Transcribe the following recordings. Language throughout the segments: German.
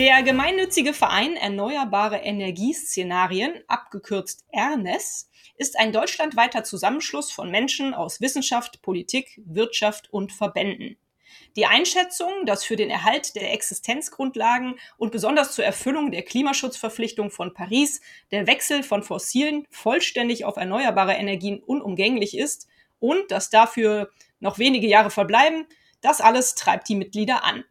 Der gemeinnützige Verein Erneuerbare Energieszenarien, abgekürzt ERNES, ist ein deutschlandweiter Zusammenschluss von Menschen aus Wissenschaft, Politik, Wirtschaft und Verbänden. Die Einschätzung, dass für den Erhalt der Existenzgrundlagen und besonders zur Erfüllung der Klimaschutzverpflichtung von Paris der Wechsel von fossilen vollständig auf erneuerbare Energien unumgänglich ist und dass dafür noch wenige Jahre verbleiben, das alles treibt die Mitglieder an.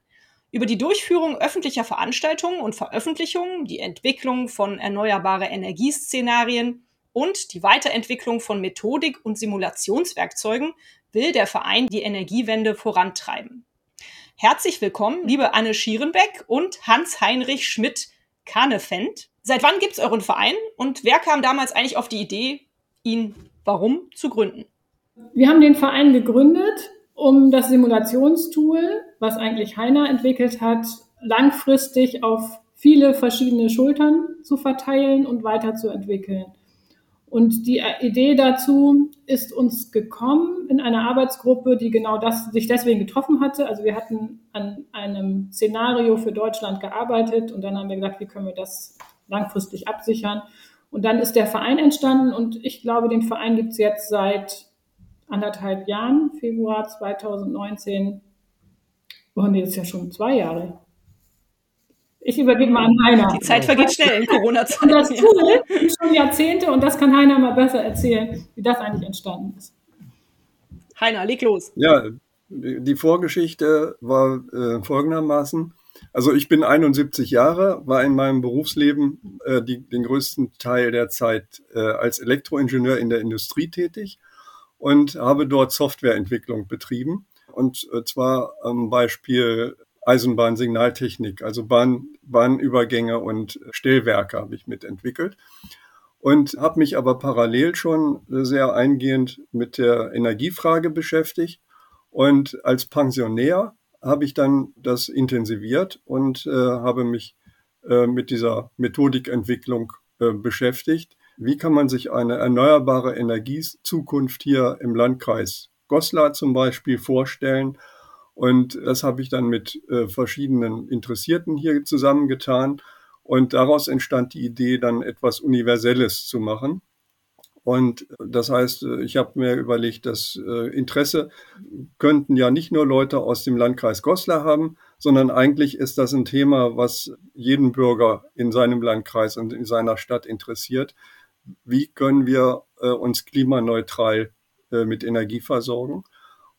Über die Durchführung öffentlicher Veranstaltungen und Veröffentlichungen, die Entwicklung von erneuerbare Energieszenarien und die Weiterentwicklung von Methodik und Simulationswerkzeugen will der Verein die Energiewende vorantreiben. Herzlich willkommen, liebe Anne Schierenbeck und Hans-Heinrich Schmidt-Kanefend. Seit wann gibt es euren Verein und wer kam damals eigentlich auf die Idee, ihn warum zu gründen? Wir haben den Verein gegründet, um das Simulationstool, was eigentlich Heiner entwickelt hat, langfristig auf viele verschiedene Schultern zu verteilen und weiterzuentwickeln. Und die Idee dazu ist uns gekommen in einer Arbeitsgruppe, die genau das sich deswegen getroffen hatte. Also wir hatten an einem Szenario für Deutschland gearbeitet und dann haben wir gesagt, wie können wir das langfristig absichern. Und dann ist der Verein entstanden und ich glaube, den Verein gibt es jetzt seit anderthalb Jahren, Februar 2019. Oh nee, das ist ja schon zwei Jahre. Ich übergebe mal an Heiner. Die Zeit vergeht schnell in Corona-Zeiten. Und das Tool ist schon Jahrzehnte und das kann Heiner mal besser erzählen, wie das eigentlich entstanden ist. Heiner, leg los. Ja, die Vorgeschichte war äh, folgendermaßen. Also ich bin 71 Jahre, war in meinem Berufsleben äh, die, den größten Teil der Zeit äh, als Elektroingenieur in der Industrie tätig und habe dort Softwareentwicklung betrieben. Und äh, zwar am Beispiel Eisenbahnsignaltechnik, also Bahn, Bahnübergänge und Stellwerke habe ich mitentwickelt und habe mich aber parallel schon sehr eingehend mit der Energiefrage beschäftigt. Und als Pensionär habe ich dann das intensiviert und äh, habe mich äh, mit dieser Methodikentwicklung äh, beschäftigt. Wie kann man sich eine erneuerbare Energiezukunft hier im Landkreis Goslar zum Beispiel vorstellen? Und das habe ich dann mit äh, verschiedenen Interessierten hier zusammengetan. Und daraus entstand die Idee, dann etwas Universelles zu machen. Und das heißt, äh, ich habe mir überlegt, das äh, Interesse könnten ja nicht nur Leute aus dem Landkreis Goslar haben, sondern eigentlich ist das ein Thema, was jeden Bürger in seinem Landkreis und in seiner Stadt interessiert. Wie können wir äh, uns klimaneutral mit Energie versorgen?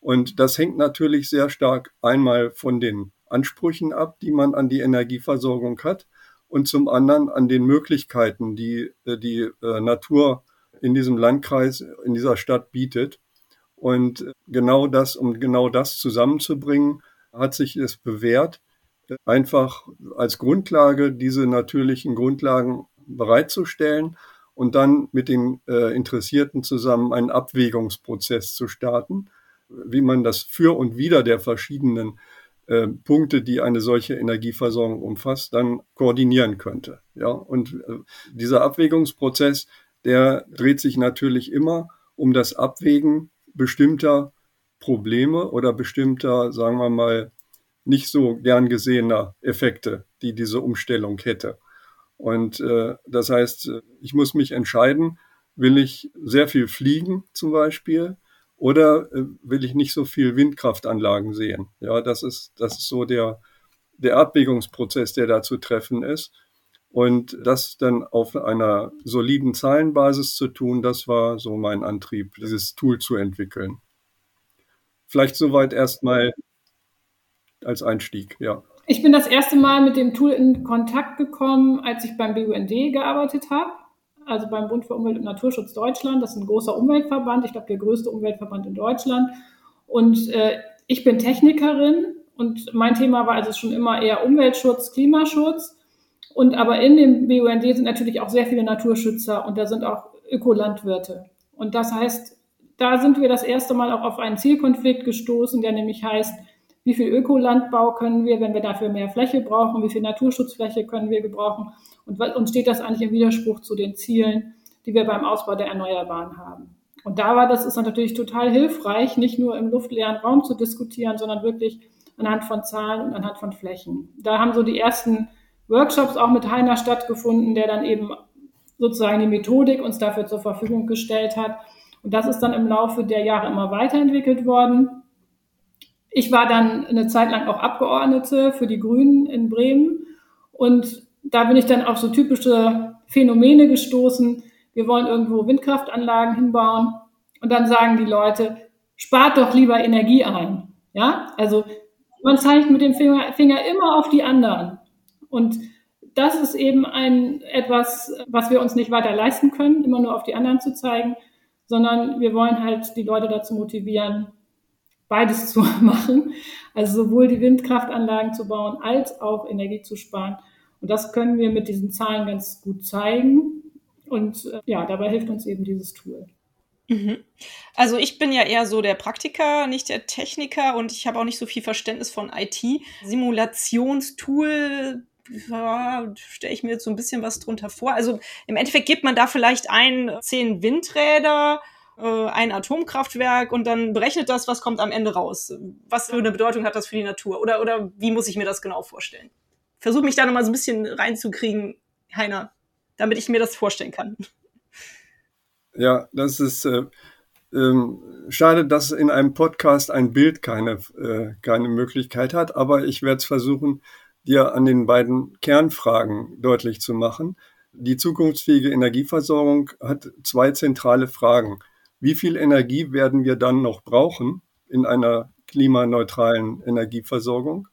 Und das hängt natürlich sehr stark einmal von den Ansprüchen ab, die man an die Energieversorgung hat und zum anderen an den Möglichkeiten, die äh, die äh, Natur in diesem Landkreis, in dieser Stadt bietet. Und genau das, um genau das zusammenzubringen, hat sich es bewährt, einfach als Grundlage diese natürlichen Grundlagen bereitzustellen und dann mit den äh, Interessierten zusammen einen Abwägungsprozess zu starten wie man das für und wider der verschiedenen äh, Punkte, die eine solche Energieversorgung umfasst, dann koordinieren könnte. Ja, und äh, dieser Abwägungsprozess, der dreht sich natürlich immer um das Abwägen bestimmter Probleme oder bestimmter, sagen wir mal, nicht so gern gesehener Effekte, die diese Umstellung hätte. Und äh, das heißt, ich muss mich entscheiden, will ich sehr viel fliegen zum Beispiel oder äh, will ich nicht so viel Windkraftanlagen sehen? Ja, das ist, das ist so der, der Abwägungsprozess, der da zu treffen ist. Und das dann auf einer soliden Zahlenbasis zu tun, das war so mein Antrieb, dieses Tool zu entwickeln. Vielleicht soweit erstmal als Einstieg, ja. Ich bin das erste Mal mit dem Tool in Kontakt gekommen, als ich beim BUND gearbeitet habe also beim Bund für Umwelt und Naturschutz Deutschland. Das ist ein großer Umweltverband, ich glaube der größte Umweltverband in Deutschland. Und äh, ich bin Technikerin und mein Thema war also schon immer eher Umweltschutz, Klimaschutz. Und aber in dem BUND sind natürlich auch sehr viele Naturschützer und da sind auch Ökolandwirte. Und das heißt, da sind wir das erste Mal auch auf einen Zielkonflikt gestoßen, der nämlich heißt, wie viel Ökolandbau können wir, wenn wir dafür mehr Fläche brauchen, wie viel Naturschutzfläche können wir gebrauchen und uns steht das eigentlich im Widerspruch zu den Zielen, die wir beim Ausbau der Erneuerbaren haben. Und da war das ist natürlich total hilfreich, nicht nur im luftleeren Raum zu diskutieren, sondern wirklich anhand von Zahlen und anhand von Flächen. Da haben so die ersten Workshops auch mit Heiner stattgefunden, der dann eben sozusagen die Methodik uns dafür zur Verfügung gestellt hat. Und das ist dann im Laufe der Jahre immer weiterentwickelt worden. Ich war dann eine Zeit lang auch Abgeordnete für die Grünen in Bremen und da bin ich dann auf so typische Phänomene gestoßen. Wir wollen irgendwo Windkraftanlagen hinbauen und dann sagen die Leute, spart doch lieber Energie ein. Ja, also man zeigt mit dem Finger, Finger immer auf die anderen. Und das ist eben ein etwas, was wir uns nicht weiter leisten können, immer nur auf die anderen zu zeigen, sondern wir wollen halt die Leute dazu motivieren, beides zu machen. Also sowohl die Windkraftanlagen zu bauen als auch Energie zu sparen. Und das können wir mit diesen Zahlen ganz gut zeigen. Und äh, ja, dabei hilft uns eben dieses Tool. Mhm. Also ich bin ja eher so der Praktiker, nicht der Techniker und ich habe auch nicht so viel Verständnis von IT. Simulationstool stelle ich mir jetzt so ein bisschen was drunter vor. Also im Endeffekt gibt man da vielleicht ein, zehn Windräder, äh, ein Atomkraftwerk und dann berechnet das, was kommt am Ende raus. Was für eine Bedeutung hat das für die Natur? Oder, oder wie muss ich mir das genau vorstellen? Versuche mich da nochmal so ein bisschen reinzukriegen, Heiner, damit ich mir das vorstellen kann. Ja, das ist äh, ähm, schade, dass in einem Podcast ein Bild keine, äh, keine Möglichkeit hat, aber ich werde es versuchen, dir an den beiden Kernfragen deutlich zu machen. Die zukunftsfähige Energieversorgung hat zwei zentrale Fragen. Wie viel Energie werden wir dann noch brauchen in einer klimaneutralen Energieversorgung?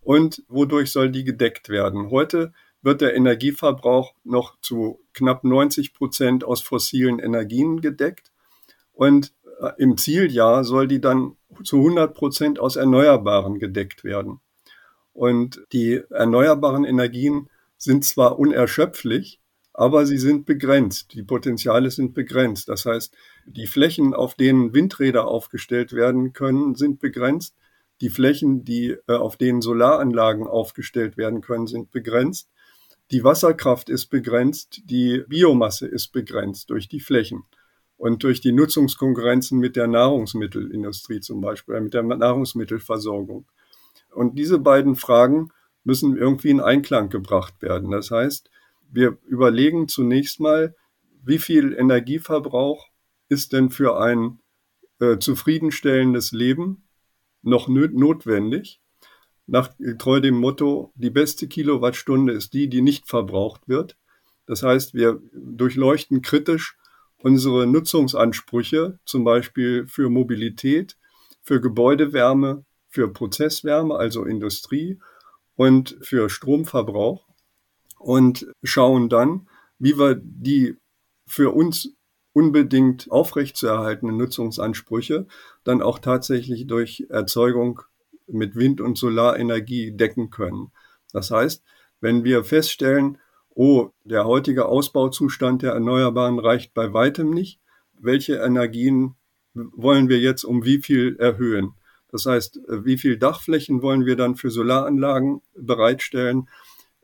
Und wodurch soll die gedeckt werden? Heute wird der Energieverbrauch noch zu knapp 90 Prozent aus fossilen Energien gedeckt. Und äh, im Zieljahr soll die dann zu 100 Prozent aus Erneuerbaren gedeckt werden. Und die erneuerbaren Energien sind zwar unerschöpflich, aber sie sind begrenzt. Die Potenziale sind begrenzt. Das heißt, die Flächen, auf denen Windräder aufgestellt werden können, sind begrenzt. Die Flächen, die, äh, auf denen Solaranlagen aufgestellt werden können, sind begrenzt. Die Wasserkraft ist begrenzt, die Biomasse ist begrenzt durch die Flächen und durch die Nutzungskonkurrenzen mit der Nahrungsmittelindustrie zum Beispiel, mit der Nahrungsmittelversorgung. Und diese beiden Fragen müssen irgendwie in Einklang gebracht werden. Das heißt, wir überlegen zunächst mal, wie viel Energieverbrauch ist denn für ein äh, zufriedenstellendes Leben noch notwendig? nach treu dem Motto, die beste Kilowattstunde ist die, die nicht verbraucht wird. Das heißt, wir durchleuchten kritisch unsere Nutzungsansprüche, zum Beispiel für Mobilität, für Gebäudewärme, für Prozesswärme, also Industrie und für Stromverbrauch und schauen dann, wie wir die für uns unbedingt aufrechtzuerhaltenen Nutzungsansprüche dann auch tatsächlich durch Erzeugung mit Wind- und Solarenergie decken können. Das heißt, wenn wir feststellen, oh, der heutige Ausbauzustand der Erneuerbaren reicht bei weitem nicht, welche Energien wollen wir jetzt um wie viel erhöhen? Das heißt, wie viel Dachflächen wollen wir dann für Solaranlagen bereitstellen?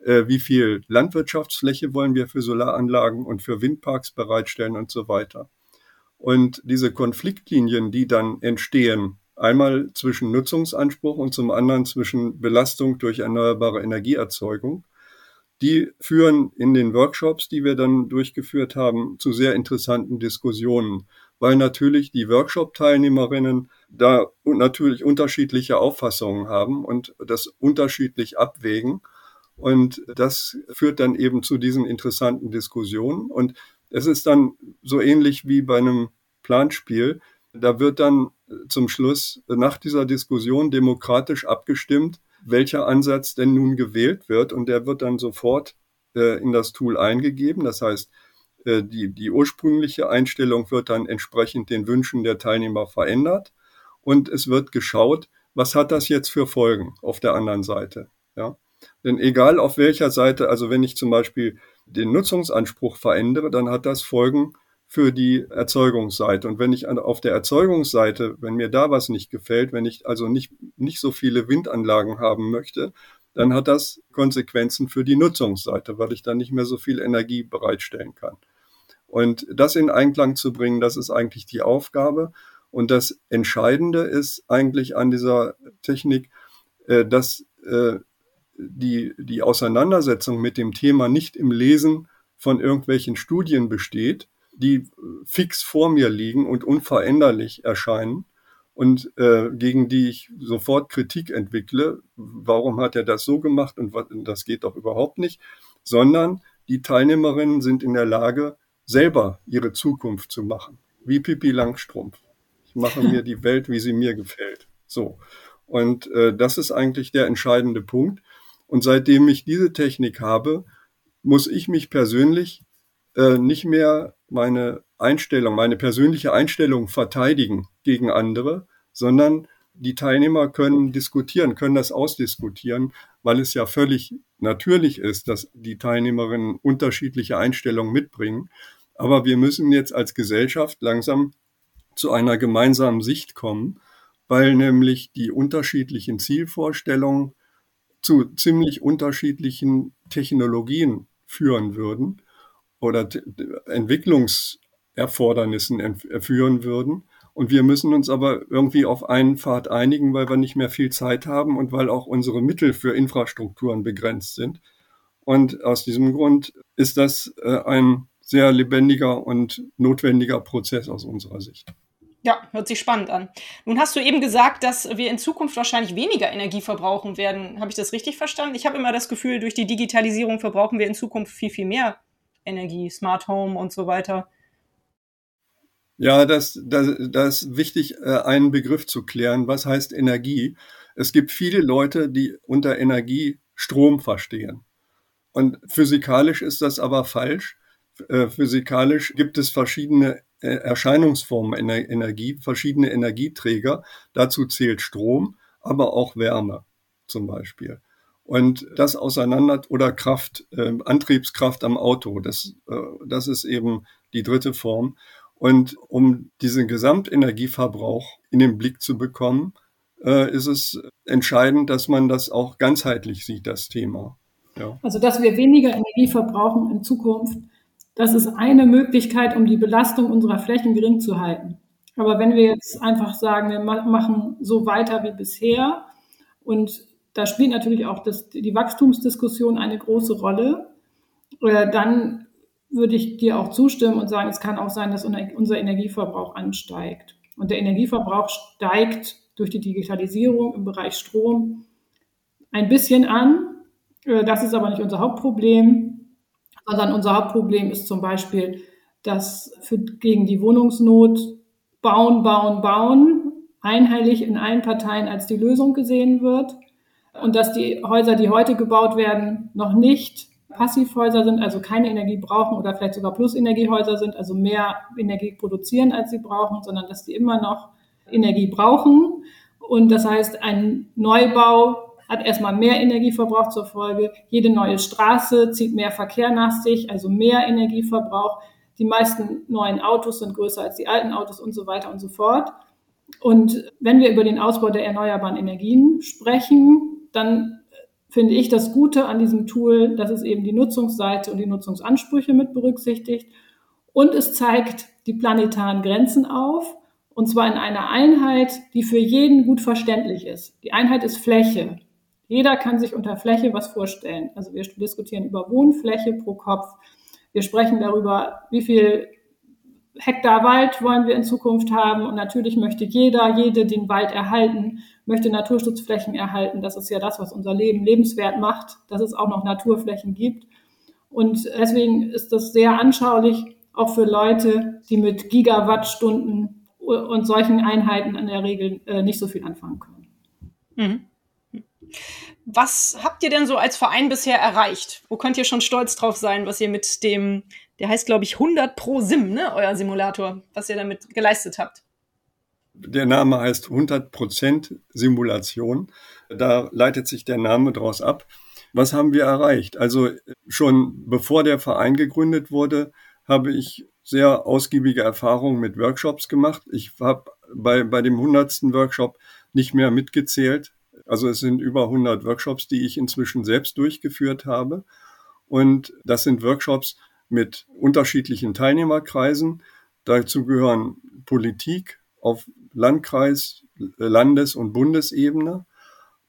Äh, wie viel Landwirtschaftsfläche wollen wir für Solaranlagen und für Windparks bereitstellen und so weiter? Und diese Konfliktlinien, die dann entstehen, Einmal zwischen Nutzungsanspruch und zum anderen zwischen Belastung durch erneuerbare Energieerzeugung. Die führen in den Workshops, die wir dann durchgeführt haben, zu sehr interessanten Diskussionen, weil natürlich die Workshop-Teilnehmerinnen da natürlich unterschiedliche Auffassungen haben und das unterschiedlich abwägen. Und das führt dann eben zu diesen interessanten Diskussionen. Und es ist dann so ähnlich wie bei einem Planspiel. Da wird dann zum Schluss nach dieser Diskussion demokratisch abgestimmt, welcher Ansatz denn nun gewählt wird. Und der wird dann sofort äh, in das Tool eingegeben. Das heißt, äh, die, die ursprüngliche Einstellung wird dann entsprechend den Wünschen der Teilnehmer verändert. Und es wird geschaut, was hat das jetzt für Folgen auf der anderen Seite. Ja? Denn egal auf welcher Seite, also wenn ich zum Beispiel den Nutzungsanspruch verändere, dann hat das Folgen für die Erzeugungsseite. Und wenn ich auf der Erzeugungsseite, wenn mir da was nicht gefällt, wenn ich also nicht, nicht so viele Windanlagen haben möchte, dann hat das Konsequenzen für die Nutzungsseite, weil ich dann nicht mehr so viel Energie bereitstellen kann. Und das in Einklang zu bringen, das ist eigentlich die Aufgabe. Und das Entscheidende ist eigentlich an dieser Technik, äh, dass äh, die, die Auseinandersetzung mit dem Thema nicht im Lesen von irgendwelchen Studien besteht, die fix vor mir liegen und unveränderlich erscheinen und äh, gegen die ich sofort Kritik entwickle. Warum hat er das so gemacht und was, das geht doch überhaupt nicht, sondern die Teilnehmerinnen sind in der Lage, selber ihre Zukunft zu machen, wie Pippi Langstrumpf. Ich mache mir die Welt, wie sie mir gefällt. So. Und äh, das ist eigentlich der entscheidende Punkt. Und seitdem ich diese Technik habe, muss ich mich persönlich äh, nicht mehr meine Einstellung, meine persönliche Einstellung verteidigen gegen andere, sondern die Teilnehmer können diskutieren, können das ausdiskutieren, weil es ja völlig natürlich ist, dass die Teilnehmerinnen unterschiedliche Einstellungen mitbringen. Aber wir müssen jetzt als Gesellschaft langsam zu einer gemeinsamen Sicht kommen, weil nämlich die unterschiedlichen Zielvorstellungen zu ziemlich unterschiedlichen Technologien führen würden oder Entwicklungserfordernissen führen würden. Und wir müssen uns aber irgendwie auf einen Pfad einigen, weil wir nicht mehr viel Zeit haben und weil auch unsere Mittel für Infrastrukturen begrenzt sind. Und aus diesem Grund ist das äh, ein sehr lebendiger und notwendiger Prozess aus unserer Sicht. Ja, hört sich spannend an. Nun hast du eben gesagt, dass wir in Zukunft wahrscheinlich weniger Energie verbrauchen werden. Habe ich das richtig verstanden? Ich habe immer das Gefühl, durch die Digitalisierung verbrauchen wir in Zukunft viel, viel mehr Energie, Smart Home und so weiter. Ja, das, das, das ist wichtig, äh, einen Begriff zu klären. Was heißt Energie? Es gibt viele Leute, die unter Energie Strom verstehen. Und physikalisch ist das aber falsch. Äh, physikalisch gibt es verschiedene Erscheinungsformen in der Energie, verschiedene Energieträger. Dazu zählt Strom, aber auch Wärme zum Beispiel. Und das auseinander oder Kraft, äh, Antriebskraft am Auto, das, äh, das ist eben die dritte Form. Und um diesen Gesamtenergieverbrauch in den Blick zu bekommen, äh, ist es entscheidend, dass man das auch ganzheitlich sieht, das Thema. Ja. Also, dass wir weniger Energie verbrauchen in Zukunft, das ist eine Möglichkeit, um die Belastung unserer Flächen gering zu halten. Aber wenn wir jetzt einfach sagen, wir machen so weiter wie bisher und da spielt natürlich auch das, die Wachstumsdiskussion eine große Rolle, äh, dann würde ich dir auch zustimmen und sagen, es kann auch sein, dass unser Energieverbrauch ansteigt. Und der Energieverbrauch steigt durch die Digitalisierung im Bereich Strom ein bisschen an. Äh, das ist aber nicht unser Hauptproblem sondern unser Hauptproblem ist zum Beispiel, dass für, gegen die Wohnungsnot bauen, bauen, bauen einheitlich in allen Parteien als die Lösung gesehen wird und dass die Häuser, die heute gebaut werden, noch nicht Passivhäuser sind, also keine Energie brauchen oder vielleicht sogar Plusenergiehäuser sind, also mehr Energie produzieren, als sie brauchen, sondern dass die immer noch Energie brauchen. Und das heißt, ein Neubau hat erstmal mehr Energieverbrauch zur Folge. Jede neue Straße zieht mehr Verkehr nach sich, also mehr Energieverbrauch. Die meisten neuen Autos sind größer als die alten Autos und so weiter und so fort. Und wenn wir über den Ausbau der erneuerbaren Energien sprechen, dann finde ich das Gute an diesem Tool, dass es eben die Nutzungsseite und die Nutzungsansprüche mit berücksichtigt. Und es zeigt die planetaren Grenzen auf, und zwar in einer Einheit, die für jeden gut verständlich ist. Die Einheit ist Fläche. Jeder kann sich unter Fläche was vorstellen. Also wir diskutieren über Wohnfläche pro Kopf. Wir sprechen darüber, wie viel Hektar Wald wollen wir in Zukunft haben. Und natürlich möchte jeder, jede den Wald erhalten, möchte Naturschutzflächen erhalten. Das ist ja das, was unser Leben lebenswert macht, dass es auch noch Naturflächen gibt. Und deswegen ist das sehr anschaulich, auch für Leute, die mit Gigawattstunden und solchen Einheiten in der Regel äh, nicht so viel anfangen können. Mhm. Was habt ihr denn so als Verein bisher erreicht? Wo könnt ihr schon stolz drauf sein, was ihr mit dem, der heißt glaube ich 100 Pro Sim, ne, euer Simulator, was ihr damit geleistet habt? Der Name heißt 100% Simulation. Da leitet sich der Name daraus ab. was haben wir erreicht? Also schon bevor der Verein gegründet wurde, habe ich sehr ausgiebige Erfahrungen mit Workshops gemacht. Ich habe bei, bei dem hundertsten Workshop nicht mehr mitgezählt. Also es sind über 100 Workshops, die ich inzwischen selbst durchgeführt habe. Und das sind Workshops mit unterschiedlichen Teilnehmerkreisen. Dazu gehören Politik auf Landkreis, Landes- und Bundesebene.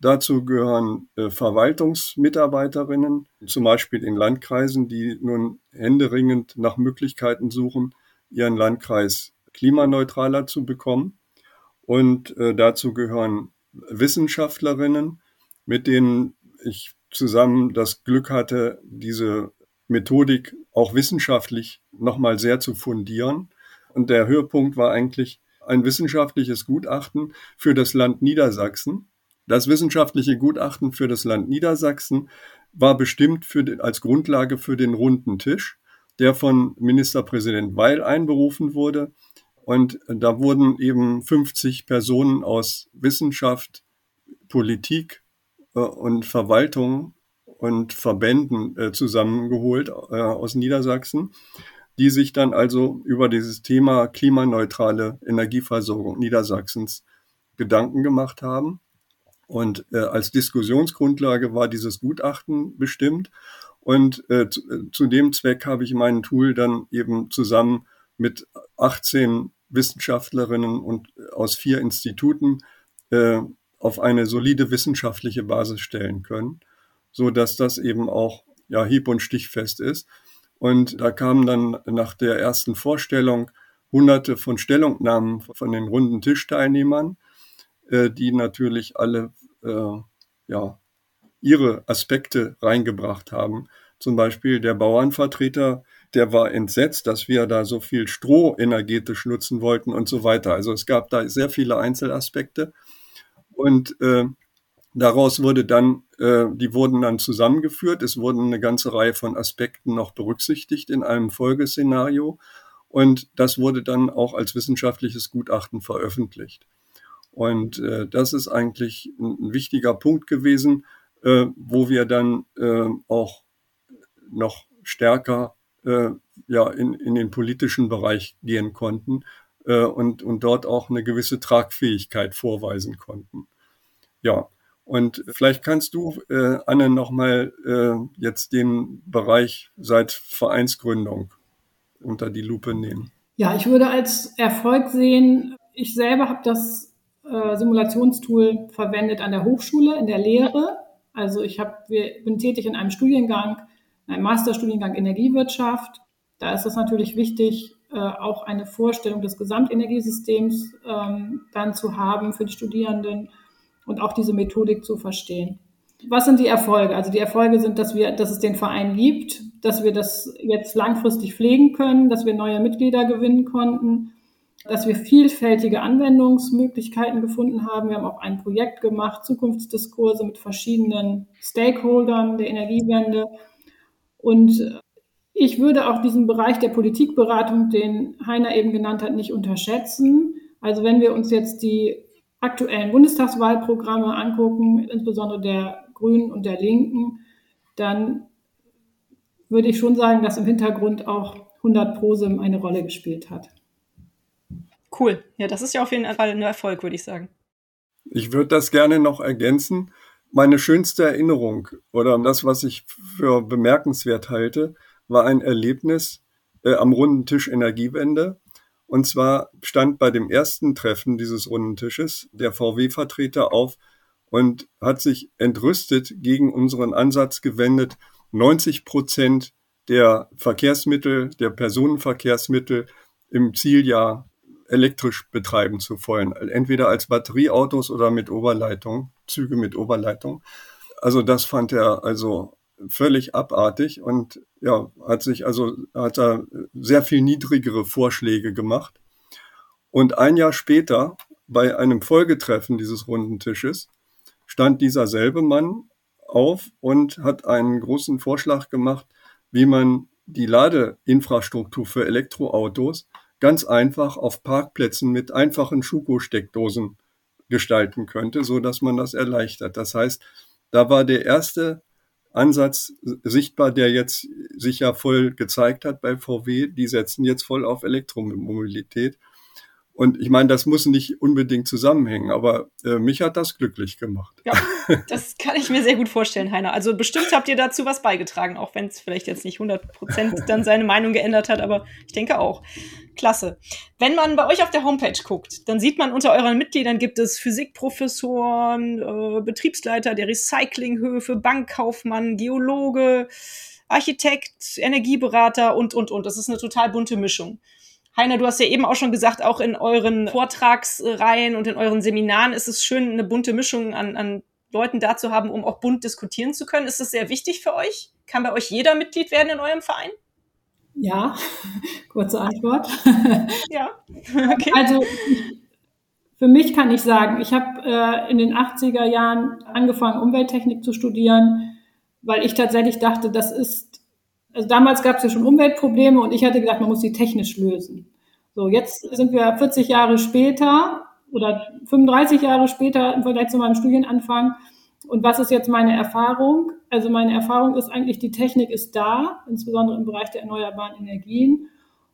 Dazu gehören äh, Verwaltungsmitarbeiterinnen, zum Beispiel in Landkreisen, die nun händeringend nach Möglichkeiten suchen, ihren Landkreis klimaneutraler zu bekommen. Und äh, dazu gehören Wissenschaftlerinnen, mit denen ich zusammen das Glück hatte, diese Methodik auch wissenschaftlich nochmal sehr zu fundieren. Und der Höhepunkt war eigentlich ein wissenschaftliches Gutachten für das Land Niedersachsen, das wissenschaftliche Gutachten für das Land Niedersachsen war bestimmt für als Grundlage für den runden Tisch, der von Ministerpräsident Weil einberufen wurde. Und da wurden eben 50 Personen aus Wissenschaft, Politik äh, und Verwaltung und Verbänden äh, zusammengeholt äh, aus Niedersachsen, die sich dann also über dieses Thema klimaneutrale Energieversorgung Niedersachsens Gedanken gemacht haben. Und als Diskussionsgrundlage war dieses Gutachten bestimmt. Und zu, zu dem Zweck habe ich mein Tool dann eben zusammen mit 18 Wissenschaftlerinnen und äh, aus vier Instituten äh, auf eine solide wissenschaftliche Basis stellen können, so dass das eben auch ja hieb- und stichfest ist. Und da kamen dann nach der ersten Vorstellung hunderte von Stellungnahmen von den runden Tischteilnehmern äh, die natürlich alle äh, ja, ihre Aspekte reingebracht haben. Zum Beispiel der Bauernvertreter, der war entsetzt, dass wir da so viel Stroh energetisch nutzen wollten und so weiter. Also es gab da sehr viele Einzelaspekte. Und äh, daraus wurde dann, äh, die wurden dann zusammengeführt. Es wurden eine ganze Reihe von Aspekten noch berücksichtigt in einem Folgeszenario. Und das wurde dann auch als wissenschaftliches Gutachten veröffentlicht. Und äh, das ist eigentlich ein, wichtiger Punkt gewesen, äh, wo wir dann äh, auch noch stärker äh, ja, in, in den politischen Bereich gehen konnten äh, und, und dort auch eine gewisse Tragfähigkeit vorweisen konnten. Ja, und vielleicht kannst du, äh, Anne, nochmal äh, jetzt den Bereich seit Vereinsgründung unter die Lupe nehmen. Ja, ich würde als Erfolg sehen, ich selber habe das äh, Simulationstool verwendet an der Hochschule in der Lehre. Also ich hab, wir, bin tätig in einem Studiengang, einem Masterstudiengang Energiewirtschaft. Da ist es natürlich wichtig, äh, auch eine Vorstellung des Gesamtenergiesystems ähm, dann zu haben für die Studierenden und auch diese Methodik zu verstehen. Was sind die Erfolge? Also die Erfolge sind, dass wir, dass es den Verein gibt, dass wir das jetzt langfristig pflegen können, dass wir neue Mitglieder gewinnen konnten, dass wir vielfältige Anwendungsmöglichkeiten gefunden haben. Wir haben auch ein Projekt gemacht, Zukunftsdiskurse mit verschiedenen Stakeholdern der Energiewende. Und ich würde auch diesen Bereich der Politikberatung, den Heiner eben genannt hat, nicht unterschätzen. Also wenn wir uns jetzt die aktuellen Bundestagswahlprogramme angucken, insbesondere der Grünen und der Linken, dann würde ich schon sagen, dass im Hintergrund auch 100 Prosim eine Rolle gespielt hat. Cool. Ja, das ist ja auf jeden Fall ein Erfolg, würde ich sagen. Ich würde das gerne noch ergänzen. Meine schönste Erinnerung oder das, was ich für bemerkenswert halte, war ein Erlebnis äh, am runden Tisch Energiewende. Und zwar stand bei dem ersten Treffen dieses runden Tisches der VW-Vertreter auf und hat sich entrüstet gegen unseren Ansatz gewendet, 90 Prozent der Verkehrsmittel, der Personenverkehrsmittel im Zieljahr elektrisch betreiben zu wollen. Entweder als Batterieautos oder mit Oberleitung, Züge mit Oberleitung. Also das fand er also völlig abartig und ja, hat sich also, hat er sehr viel niedrigere Vorschläge gemacht. Und ein Jahr später, bei einem Folgetreffen dieses runden Tisches, stand dieser selbe Mann auf und hat einen großen Vorschlag gemacht, wie man die Ladeinfrastruktur für Elektroautos ganz einfach auf Parkplätzen mit einfachen Schuko-Steckdosen gestalten könnte, so dass man das erleichtert. Das heißt, da war der erste Ansatz sichtbar, der jetzt sich ja voll gezeigt hat bei VW. Die setzen jetzt voll auf Elektromobilität. Und ich meine, das muss nicht unbedingt zusammenhängen, aber äh, mich hat das glücklich gemacht. Ja, das kann ich mir sehr gut vorstellen, Heiner. Also bestimmt habt ihr dazu was beigetragen, auch wenn es vielleicht jetzt nicht 100 Prozent dann seine Meinung geändert hat, aber ich denke auch. Klasse. Wenn man bei euch auf der Homepage guckt, dann sieht man unter euren Mitgliedern gibt es Physikprofessoren, äh, Betriebsleiter der Recyclinghöfe, Bankkaufmann, Geologe, Architekt, Energieberater und, und, und. Das ist eine total bunte Mischung. Heiner, du hast ja eben auch schon gesagt, auch in euren Vortragsreihen und in euren Seminaren ist es schön, eine bunte Mischung an, an Leuten da zu haben, um auch bunt diskutieren zu können. Ist das sehr wichtig für euch? Kann bei euch jeder Mitglied werden in eurem Verein? Ja, kurze Antwort. ja, okay. Also für mich kann ich sagen, ich habe äh, in den 80er Jahren angefangen, Umwelttechnik zu studieren, weil ich tatsächlich dachte, das ist also damals gab es ja schon Umweltprobleme und ich hatte gedacht, man muss sie technisch lösen. So, jetzt sind wir 40 Jahre später oder 35 Jahre später im Vergleich zu meinem Studienanfang. Und was ist jetzt meine Erfahrung? Also meine Erfahrung ist eigentlich, die Technik ist da, insbesondere im Bereich der erneuerbaren Energien.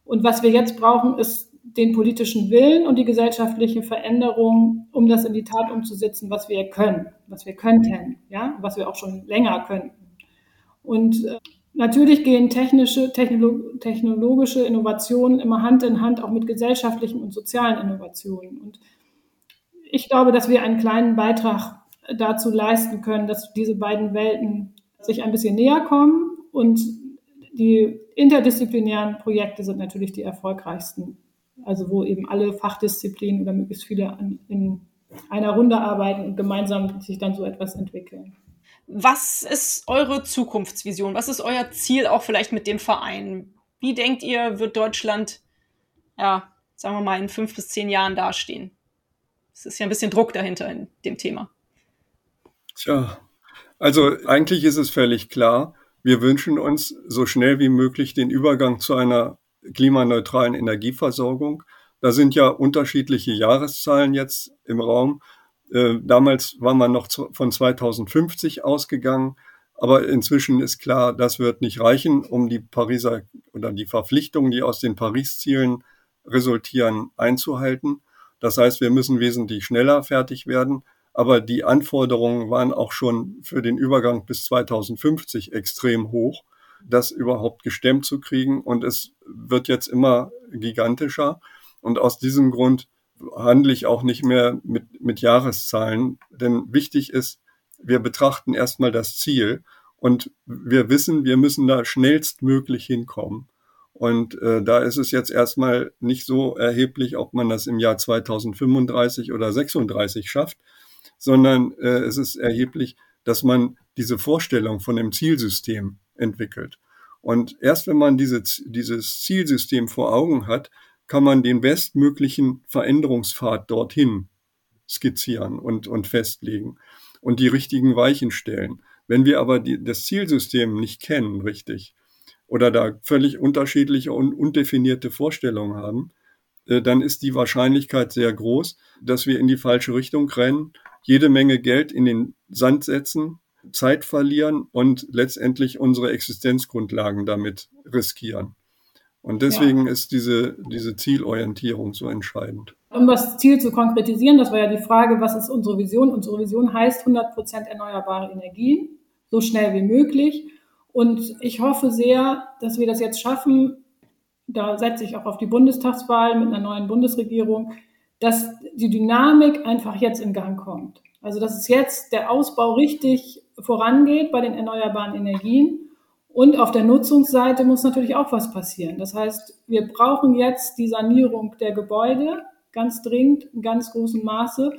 Und was wir jetzt brauchen, ist den politischen Willen und die gesellschaftliche Veränderung, um das in die Tat umzusetzen, was wir können, was wir könnten, ja, was wir auch schon länger könnten. Und äh, Natürlich gehen technische, technologische Innovationen immer Hand in Hand auch mit gesellschaftlichen und sozialen Innovationen. Und ich glaube, dass wir einen kleinen Beitrag dazu leisten können, dass diese beiden Welten sich ein bisschen näher kommen. Und die interdisziplinären Projekte sind natürlich die erfolgreichsten. Also wo eben alle Fachdisziplinen oder möglichst viele in einer Runde arbeiten und gemeinsam sich dann so etwas entwickeln. Was ist eure Zukunftsvision? Was ist euer Ziel auch vielleicht mit dem Verein? Wie denkt ihr, wird Deutschland, ja, sagen wir mal, in fünf bis zehn Jahren dastehen? Es ist ja ein bisschen Druck dahinter in dem Thema. Tja, also eigentlich ist es völlig klar. Wir wünschen uns so schnell wie möglich den Übergang zu einer klimaneutralen Energieversorgung. Da sind ja unterschiedliche Jahreszahlen jetzt im Raum. Äh, damals war man noch von 2050 ausgegangen, aber inzwischen ist klar, das wird nicht reichen, um die Pariser oder die Verpflichtungen, die aus den Paris-Zielen resultieren, einzuhalten. Das heißt, wir müssen wesentlich schneller fertig werden. Aber die Anforderungen waren auch schon für den Übergang bis 2050 extrem hoch, das überhaupt gestemmt zu kriegen. Und es wird jetzt immer gigantischer. Und aus diesem Grund handle ich auch nicht mehr mit, mit Jahreszahlen, denn wichtig ist, wir betrachten erstmal das Ziel und wir wissen, wir müssen da schnellstmöglich hinkommen. Und äh, da ist es jetzt erstmal nicht so erheblich, ob man das im Jahr 2035 oder 36 schafft, sondern äh, es ist erheblich, dass man diese Vorstellung von dem Zielsystem entwickelt. Und erst wenn man diese, dieses Zielsystem vor Augen hat, kann man den bestmöglichen Veränderungspfad dorthin skizzieren und, und festlegen und die richtigen Weichen stellen. Wenn wir aber die, das Zielsystem nicht kennen, richtig, oder da völlig unterschiedliche und undefinierte Vorstellungen haben, äh, dann ist die Wahrscheinlichkeit sehr groß, dass wir in die falsche Richtung rennen, jede Menge Geld in den Sand setzen, Zeit verlieren und letztendlich unsere Existenzgrundlagen damit riskieren. Und deswegen ja. ist diese, diese Zielorientierung so entscheidend. Um das Ziel zu konkretisieren, das war ja die Frage, was ist unsere Vision? Unsere Vision heißt 100 Prozent erneuerbare Energien, so schnell wie möglich. Und ich hoffe sehr, dass wir das jetzt schaffen. Da setze ich auch auf die Bundestagswahl mit einer neuen Bundesregierung, dass die Dynamik einfach jetzt in Gang kommt. Also, dass es jetzt der Ausbau richtig vorangeht bei den erneuerbaren Energien und auf der Nutzungsseite muss natürlich auch was passieren. Das heißt, wir brauchen jetzt die Sanierung der Gebäude ganz dringend, in ganz großem Maße.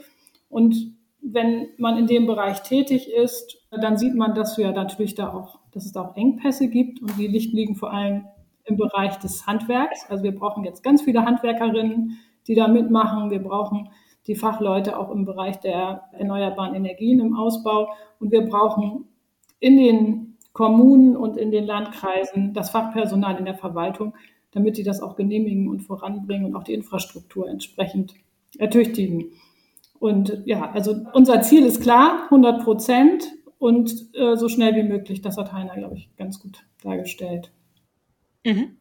Und wenn man in dem Bereich tätig ist, dann sieht man, dass wir natürlich da auch, dass es da auch Engpässe gibt und die liegen vor allem im Bereich des Handwerks. Also wir brauchen jetzt ganz viele Handwerkerinnen, die da mitmachen. Wir brauchen die Fachleute auch im Bereich der erneuerbaren Energien im Ausbau und wir brauchen in den Kommunen und in den Landkreisen das Fachpersonal in der Verwaltung, damit die das auch genehmigen und voranbringen und auch die Infrastruktur entsprechend ertüchtigen. Und ja, also unser Ziel ist klar, 100 Prozent. und äh, so schnell wie möglich. Das hat Heiner, glaube ich, ganz gut dargestellt. Mhm.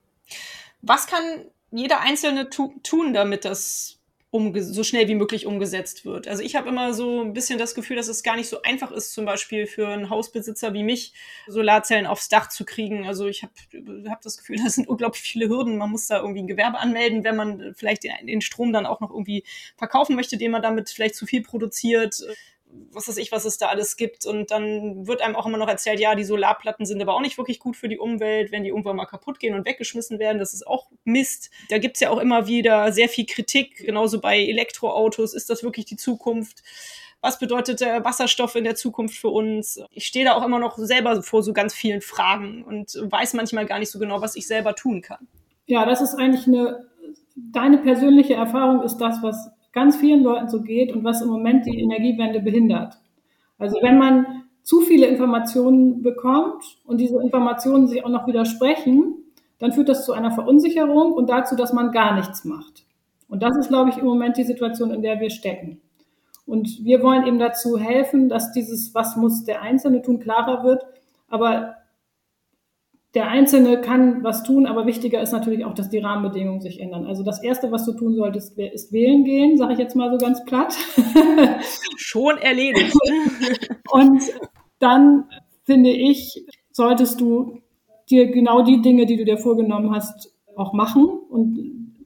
Was kann jeder Einzelne tu tun, damit das so schnell wie möglich umgesetzt wird. Also ich habe immer so ein bisschen das Gefühl, dass es gar nicht so einfach ist, zum Beispiel für einen Hausbesitzer wie mich Solarzellen aufs Dach zu kriegen. Also ich habe hab das Gefühl, das sind unglaublich viele Hürden. Man muss da irgendwie ein Gewerbe anmelden, wenn man vielleicht den, den Strom dann auch noch irgendwie verkaufen möchte, den man damit vielleicht zu viel produziert was weiß ich, was es da alles gibt. Und dann wird einem auch immer noch erzählt, ja, die Solarplatten sind aber auch nicht wirklich gut für die Umwelt, wenn die irgendwann mal kaputt gehen und weggeschmissen werden. Das ist auch Mist. Da gibt's ja auch immer wieder sehr viel Kritik, genauso bei Elektroautos. Ist das wirklich die Zukunft? Was bedeutet der Wasserstoff in der Zukunft für uns? Ich stehe da auch immer noch selber vor so ganz vielen Fragen und weiß manchmal gar nicht so genau, was ich selber tun kann. Ja, das ist eigentlich eine, deine persönliche Erfahrung ist das, was ganz vielen Leuten so geht und was im Moment die Energiewende behindert. Also wenn man zu viele Informationen bekommt und diese Informationen sich auch noch widersprechen, dann führt das zu einer Verunsicherung und dazu, dass man gar nichts macht. Und das ist, glaube ich, im Moment die Situation, in der wir stecken. Und wir wollen eben dazu helfen, dass dieses, was muss der Einzelne tun, klarer wird. Aber der Einzelne kann was tun, aber wichtiger ist natürlich auch, dass die Rahmenbedingungen sich ändern. Also das Erste, was du tun solltest, ist wählen gehen, sage ich jetzt mal so ganz platt. Schon erledigt. Und dann finde ich, solltest du dir genau die Dinge, die du dir vorgenommen hast, auch machen und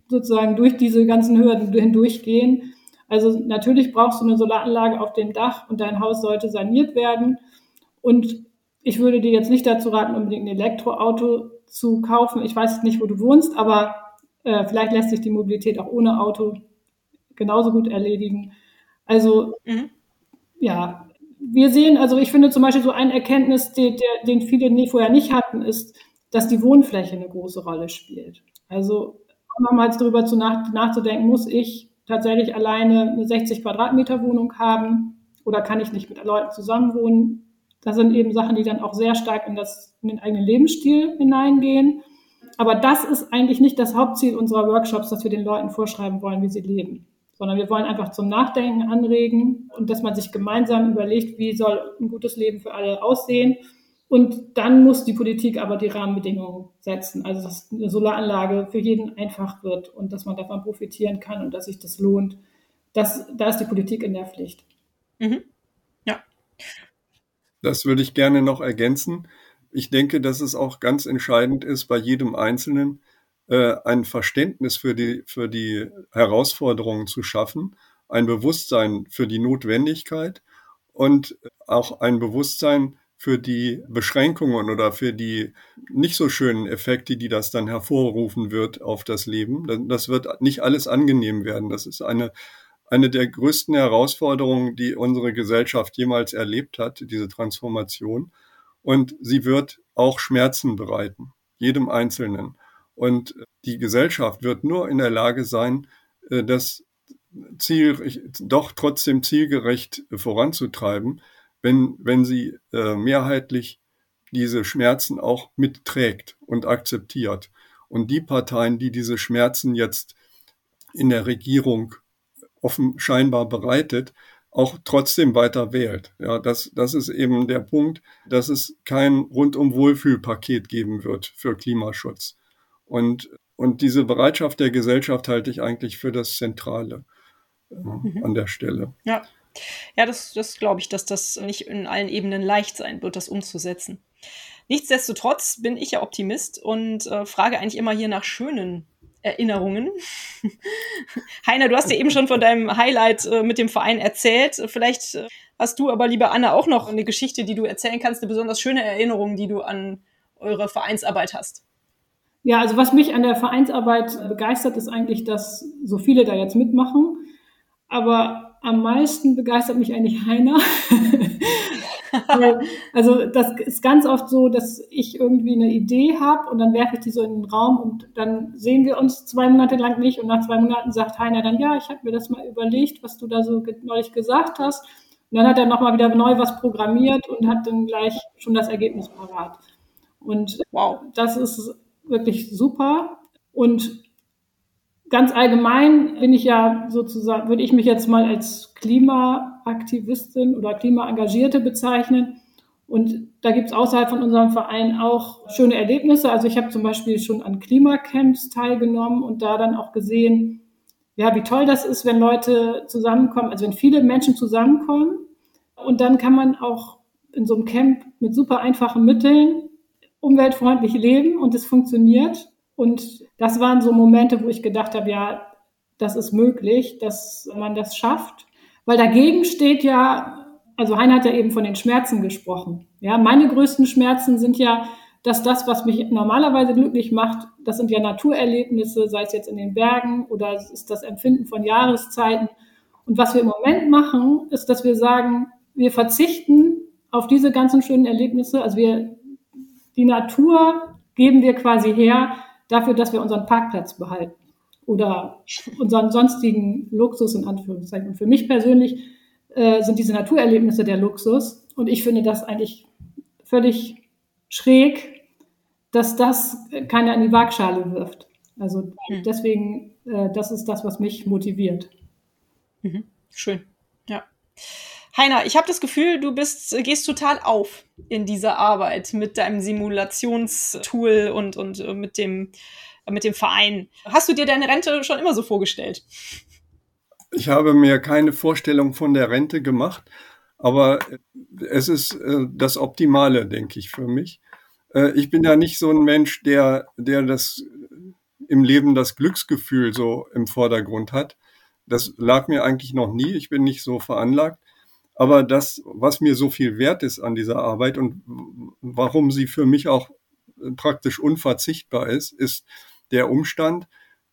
sozusagen durch diese ganzen Hürden hindurchgehen. Also natürlich brauchst du eine Solaranlage auf dem Dach und dein Haus sollte saniert werden. Und ich würde dir jetzt nicht dazu raten, unbedingt ein Elektroauto zu kaufen. Ich weiß nicht, wo du wohnst, aber äh, vielleicht lässt sich die Mobilität auch ohne Auto genauso gut erledigen. Also mhm. ja, wir sehen, also ich finde zum Beispiel so ein Erkenntnis, den, der, den viele nie, vorher nicht hatten, ist, dass die Wohnfläche eine große Rolle spielt. Also nochmals darüber zu nach, nachzudenken, muss ich tatsächlich alleine eine 60 Quadratmeter Wohnung haben oder kann ich nicht mit Leuten zusammenwohnen? Das sind eben Sachen, die dann auch sehr stark in, das, in den eigenen Lebensstil hineingehen. Aber das ist eigentlich nicht das Hauptziel unserer Workshops, dass wir den Leuten vorschreiben wollen, wie sie leben, sondern wir wollen einfach zum Nachdenken anregen und dass man sich gemeinsam überlegt, wie soll ein gutes Leben für alle aussehen. Und dann muss die Politik aber die Rahmenbedingungen setzen, also dass eine Solaranlage für jeden einfach wird und dass man davon profitieren kann und dass sich das lohnt. Das, da ist die Politik in der Pflicht. Mhm. Ja. Das würde ich gerne noch ergänzen. Ich denke, dass es auch ganz entscheidend ist, bei jedem Einzelnen äh, ein Verständnis für die, für die Herausforderungen zu schaffen, ein Bewusstsein für die Notwendigkeit und auch ein Bewusstsein für die Beschränkungen oder für die nicht so schönen Effekte, die das dann hervorrufen wird auf das Leben. Das wird nicht alles angenehm werden. Das ist eine eine der größten Herausforderungen, die unsere Gesellschaft jemals erlebt hat, diese Transformation. Und sie wird auch Schmerzen bereiten, jedem Einzelnen. Und die Gesellschaft wird nur in der Lage sein, äh, das Ziel doch trotzdem zielgerecht voranzutreiben, wenn, wenn sie äh, mehrheitlich diese Schmerzen auch mitträgt und akzeptiert. Und die Parteien, die diese Schmerzen jetzt in der Regierung offen scheinbar bereitet, auch trotzdem weiter wählt. Ja, das, das ist eben der Punkt, dass es kein rundum Wohlfühlpaket geben wird für Klimaschutz. Und, und diese Bereitschaft der Gesellschaft halte ich eigentlich für das Zentrale äh, mhm. an der Stelle. Ja, ja das, das glaube ich, dass das nicht in allen Ebenen leicht sein wird, das umzusetzen. Nichtsdestotrotz bin ich ja Optimist und äh, frage eigentlich immer hier nach schönen Erinnerungen. Heiner, du hast ja eben schon von deinem Highlight äh, mit dem Verein erzählt. Vielleicht äh, hast du aber, liebe Anna, auch noch eine Geschichte, die du erzählen kannst, eine besonders schöne Erinnerung, die du an eure Vereinsarbeit hast. Ja, also was mich an der Vereinsarbeit begeistert, ist eigentlich, dass so viele da jetzt mitmachen. Aber am meisten begeistert mich eigentlich Heiner. also das ist ganz oft so, dass ich irgendwie eine Idee habe und dann werfe ich die so in den Raum und dann sehen wir uns zwei Monate lang nicht und nach zwei Monaten sagt Heiner dann, ja, ich habe mir das mal überlegt, was du da so neulich gesagt hast. Und dann hat er nochmal wieder neu was programmiert und hat dann gleich schon das Ergebnis parat. Und wow, das ist wirklich super. Und ganz allgemein bin ich ja sozusagen, würde ich mich jetzt mal als Klimaaktivistin oder Klimaengagierte bezeichnen. Und da gibt es außerhalb von unserem Verein auch schöne Erlebnisse. Also ich habe zum Beispiel schon an Klimacamps teilgenommen und da dann auch gesehen, ja, wie toll das ist, wenn Leute zusammenkommen, also wenn viele Menschen zusammenkommen. Und dann kann man auch in so einem Camp mit super einfachen Mitteln umweltfreundlich leben und es funktioniert. Und das waren so Momente, wo ich gedacht habe, ja, das ist möglich, dass man das schafft. Weil dagegen steht ja, also Heiner hat ja eben von den Schmerzen gesprochen. Ja, meine größten Schmerzen sind ja, dass das, was mich normalerweise glücklich macht, das sind ja Naturerlebnisse, sei es jetzt in den Bergen oder es ist das Empfinden von Jahreszeiten. Und was wir im Moment machen, ist, dass wir sagen, wir verzichten auf diese ganzen schönen Erlebnisse. Also wir, die Natur geben wir quasi her dafür, dass wir unseren Parkplatz behalten oder unseren sonstigen Luxus in Anführungszeichen. Und für mich persönlich äh, sind diese Naturerlebnisse der Luxus. Und ich finde das eigentlich völlig schräg, dass das keiner in die Waagschale wirft. Also hm. deswegen, äh, das ist das, was mich motiviert. Mhm. Schön, ja. Heiner, ich habe das Gefühl, du bist, gehst total auf in dieser Arbeit mit deinem Simulationstool und, und äh, mit dem mit dem Verein. Hast du dir deine Rente schon immer so vorgestellt? Ich habe mir keine Vorstellung von der Rente gemacht, aber es ist äh, das Optimale, denke ich, für mich. Äh, ich bin ja nicht so ein Mensch, der, der das im Leben das Glücksgefühl so im Vordergrund hat. Das lag mir eigentlich noch nie. Ich bin nicht so veranlagt. Aber das, was mir so viel wert ist an dieser Arbeit und warum sie für mich auch praktisch unverzichtbar ist, ist, der Umstand,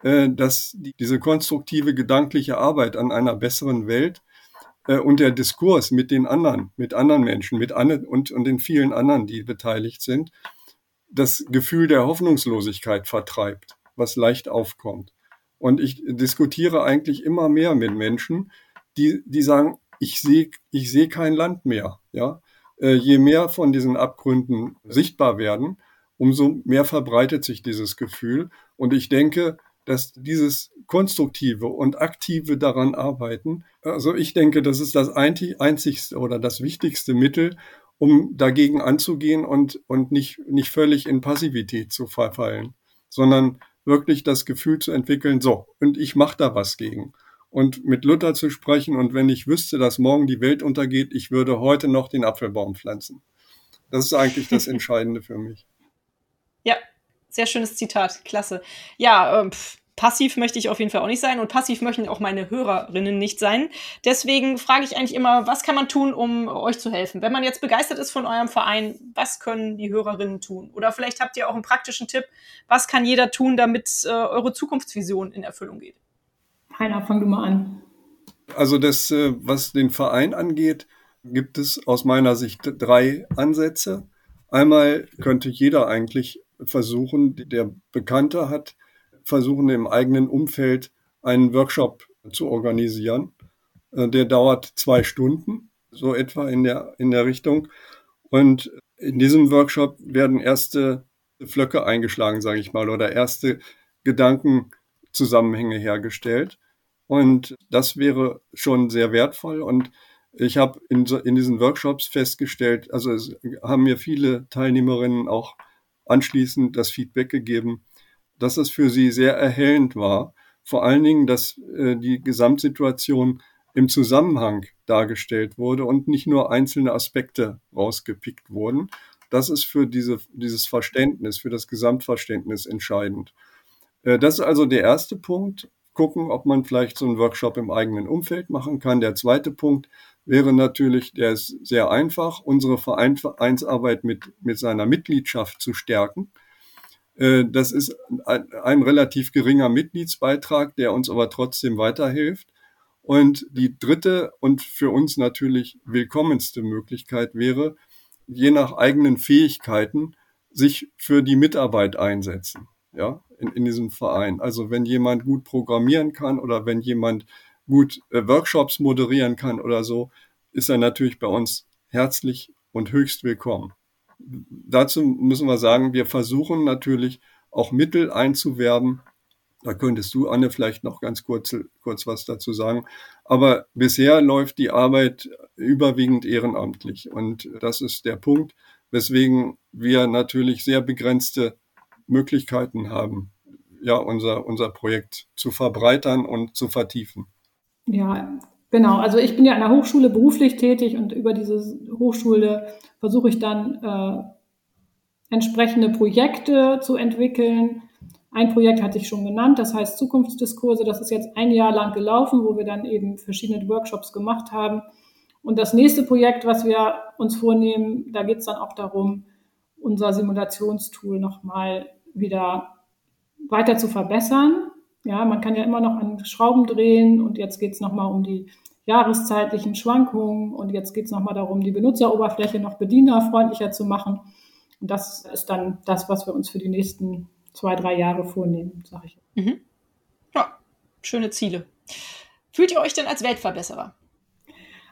äh, dass diese konstruktive gedankliche Arbeit an einer besseren Welt äh, und der Diskurs mit den anderen, mit anderen Menschen, mit Anne und, und den vielen anderen, die beteiligt sind, das Gefühl der Hoffnungslosigkeit vertreibt, was leicht aufkommt. Und ich diskutiere eigentlich immer mehr mit Menschen, die, die sagen, ich sehe ich sehe kein Land mehr. Ja? Äh, je mehr von diesen Abgründen sichtbar werden, umso mehr verbreitet sich dieses Gefühl. Und ich denke, dass dieses konstruktive und aktive daran arbeiten, also ich denke, das ist das einzigste oder das wichtigste Mittel, um dagegen anzugehen und, und nicht, nicht völlig in Passivität zu verfallen, sondern wirklich das Gefühl zu entwickeln, so, und ich mache da was gegen. Und mit Luther zu sprechen und wenn ich wüsste, dass morgen die Welt untergeht, ich würde heute noch den Apfelbaum pflanzen. Das ist eigentlich das Entscheidende für mich. Ja, sehr schönes Zitat, klasse. Ja, ähm, passiv möchte ich auf jeden Fall auch nicht sein und passiv möchten auch meine Hörerinnen nicht sein. Deswegen frage ich eigentlich immer, was kann man tun, um euch zu helfen? Wenn man jetzt begeistert ist von eurem Verein, was können die Hörerinnen tun? Oder vielleicht habt ihr auch einen praktischen Tipp, was kann jeder tun, damit äh, eure Zukunftsvision in Erfüllung geht? Heiner, fang du mal an. Also das, äh, was den Verein angeht, gibt es aus meiner Sicht drei Ansätze. Einmal könnte jeder eigentlich versuchen, der Bekannte hat, versuchen im eigenen Umfeld einen Workshop zu organisieren. Äh, der dauert zwei Stunden, so etwa in der, in der Richtung. Und in diesem Workshop werden erste Flöcke eingeschlagen, sage ich mal, oder erste Gedankenzusammenhänge hergestellt. Und das wäre schon sehr wertvoll. Und ich habe in, so, in diesen Workshops festgestellt, also es haben mir viele Teilnehmerinnen auch anschließend das Feedback gegeben, dass es für sie sehr erhellend war. Vor allen Dingen, dass äh, die Gesamtsituation im Zusammenhang dargestellt wurde und nicht nur einzelne Aspekte rausgepickt wurden. Das ist für diese, dieses Verständnis, für das Gesamtverständnis entscheidend. Äh, das ist also der erste Punkt. Gucken, ob man vielleicht so einen Workshop im eigenen Umfeld machen kann. Der zweite Punkt wäre natürlich, der ist sehr einfach, unsere Vereinsarbeit mit, mit seiner Mitgliedschaft zu stärken. Äh, das ist ein, ein relativ geringer Mitgliedsbeitrag, der uns aber trotzdem weiterhilft. Und die dritte und für uns natürlich willkommenste Möglichkeit wäre, je nach eigenen Fähigkeiten sich für die Mitarbeit einsetzen, ja, in, in diesem Verein. Also wenn jemand gut programmieren kann oder wenn jemand gut äh, Workshops moderieren kann oder so, ist er natürlich bei uns herzlich und höchst willkommen. Dazu müssen wir sagen, wir versuchen natürlich auch Mittel einzuwerben, Da könntest du, Anne, vielleicht noch ganz kurz, kurz was dazu sagen. Aber bisher läuft die Arbeit überwiegend ehrenamtlich. Und das ist der Punkt, weswegen wir natürlich sehr begrenzte Möglichkeiten haben, ja, unser, unser Projekt zu verbreitern und zu vertiefen. Ja, genau. Also ich bin ja an der Hochschule beruflich tätig und über diese Hochschule versuche ich dann äh, entsprechende Projekte zu entwickeln. Ein Projekt hatte ich schon genannt, das heißt Zukunftsdiskurse. Das ist jetzt ein Jahr lang gelaufen, wo wir dann eben verschiedene Workshops gemacht haben. Und das nächste Projekt, was wir uns vornehmen, da geht es dann auch darum, unser Simulationstool nochmal wieder weiter zu verbessern. Ja, man kann ja immer noch an Schrauben drehen und jetzt geht es nochmal um die jahreszeitlichen Schwankungen und jetzt geht es nochmal darum, die Benutzeroberfläche noch bedienerfreundlicher zu machen. Und das ist dann das, was wir uns für die nächsten zwei, drei Jahre vornehmen, sage ich. Mhm. Ja, schöne Ziele. Fühlt ihr euch denn als Weltverbesserer?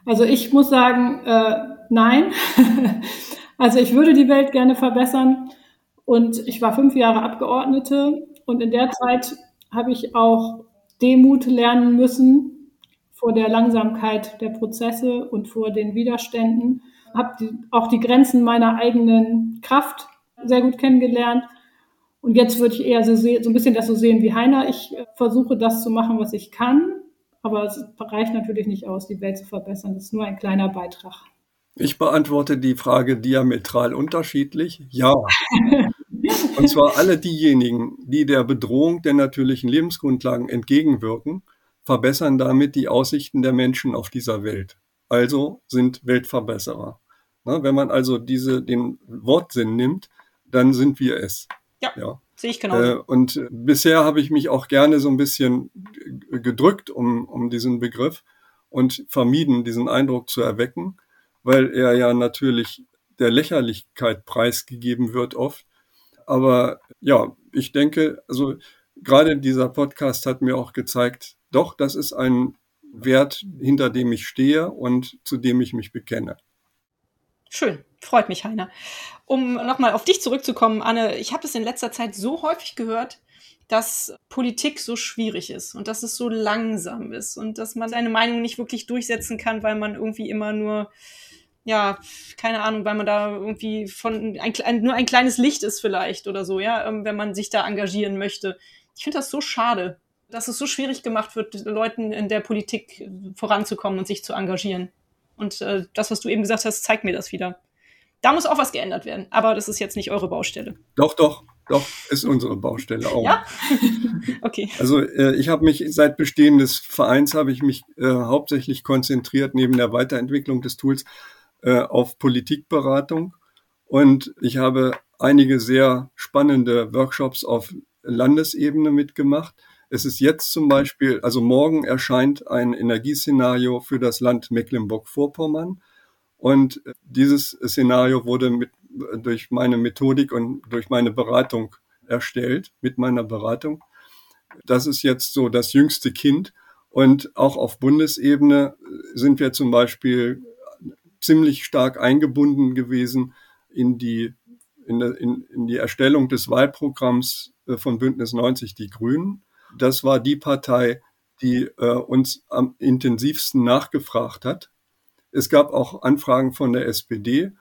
Also ich muss sagen, äh, nein. also ich würde die Welt gerne verbessern. Und ich war fünf Jahre Abgeordnete und in der Zeit habe ich auch Demut lernen müssen vor der Langsamkeit der Prozesse und vor den Widerständen habe die, auch die Grenzen meiner eigenen Kraft sehr gut kennengelernt. Und jetzt würde ich eher so, so ein bisschen das so sehen wie Heiner. Ich äh, versuche das zu machen, was ich kann, aber es reicht natürlich nicht aus, die Welt zu verbessern. Das ist nur ein kleiner Beitrag. Ich beantworte die Frage diametral unterschiedlich. Ja. Und zwar alle diejenigen, die der Bedrohung der natürlichen Lebensgrundlagen entgegenwirken, verbessern damit die Aussichten der Menschen auf dieser Welt also sind Weltverbesserer. Na, wenn man also diese, den Wortsinn nimmt, dann sind wir es. Ja, ja. sehe ich genau. Äh, und bisher habe ich mich auch gerne so ein bisschen gedrückt um, um diesen Begriff und vermieden, diesen Eindruck zu erwecken, weil er ja natürlich der Lächerlichkeit preisgegeben wird oft. Aber ja, ich denke, also gerade dieser Podcast hat mir auch gezeigt, doch, das ist ein Wert, hinter dem ich stehe und zu dem ich mich bekenne. Schön, freut mich, Heiner. Um nochmal auf dich zurückzukommen, Anne, ich habe es in letzter Zeit so häufig gehört, dass Politik so schwierig ist und dass es so langsam ist und dass man seine Meinung nicht wirklich durchsetzen kann, weil man irgendwie immer nur, ja, keine Ahnung, weil man da irgendwie von ein, ein, nur ein kleines Licht ist vielleicht oder so, ja, ähm, wenn man sich da engagieren möchte. Ich finde das so schade dass es so schwierig gemacht wird, Leuten in der Politik voranzukommen und sich zu engagieren. Und äh, das, was du eben gesagt hast, zeigt mir das wieder. Da muss auch was geändert werden. Aber das ist jetzt nicht eure Baustelle. Doch, doch, doch, ist unsere Baustelle auch. Ja? okay. Also äh, ich habe mich seit Bestehen des Vereins habe ich mich äh, hauptsächlich konzentriert neben der Weiterentwicklung des Tools äh, auf Politikberatung und ich habe einige sehr spannende Workshops auf Landesebene mitgemacht es ist jetzt zum Beispiel, also morgen erscheint ein Energieszenario für das Land Mecklenburg-Vorpommern. Und dieses Szenario wurde mit, durch meine Methodik und durch meine Beratung erstellt, mit meiner Beratung. Das ist jetzt so das jüngste Kind. Und auch auf Bundesebene sind wir zum Beispiel ziemlich stark eingebunden gewesen in die, in, in, in die Erstellung des Wahlprogramms von Bündnis 90 Die Grünen. Das war die Partei, die äh, uns am intensivsten nachgefragt hat. Es gab auch Anfragen von der SPD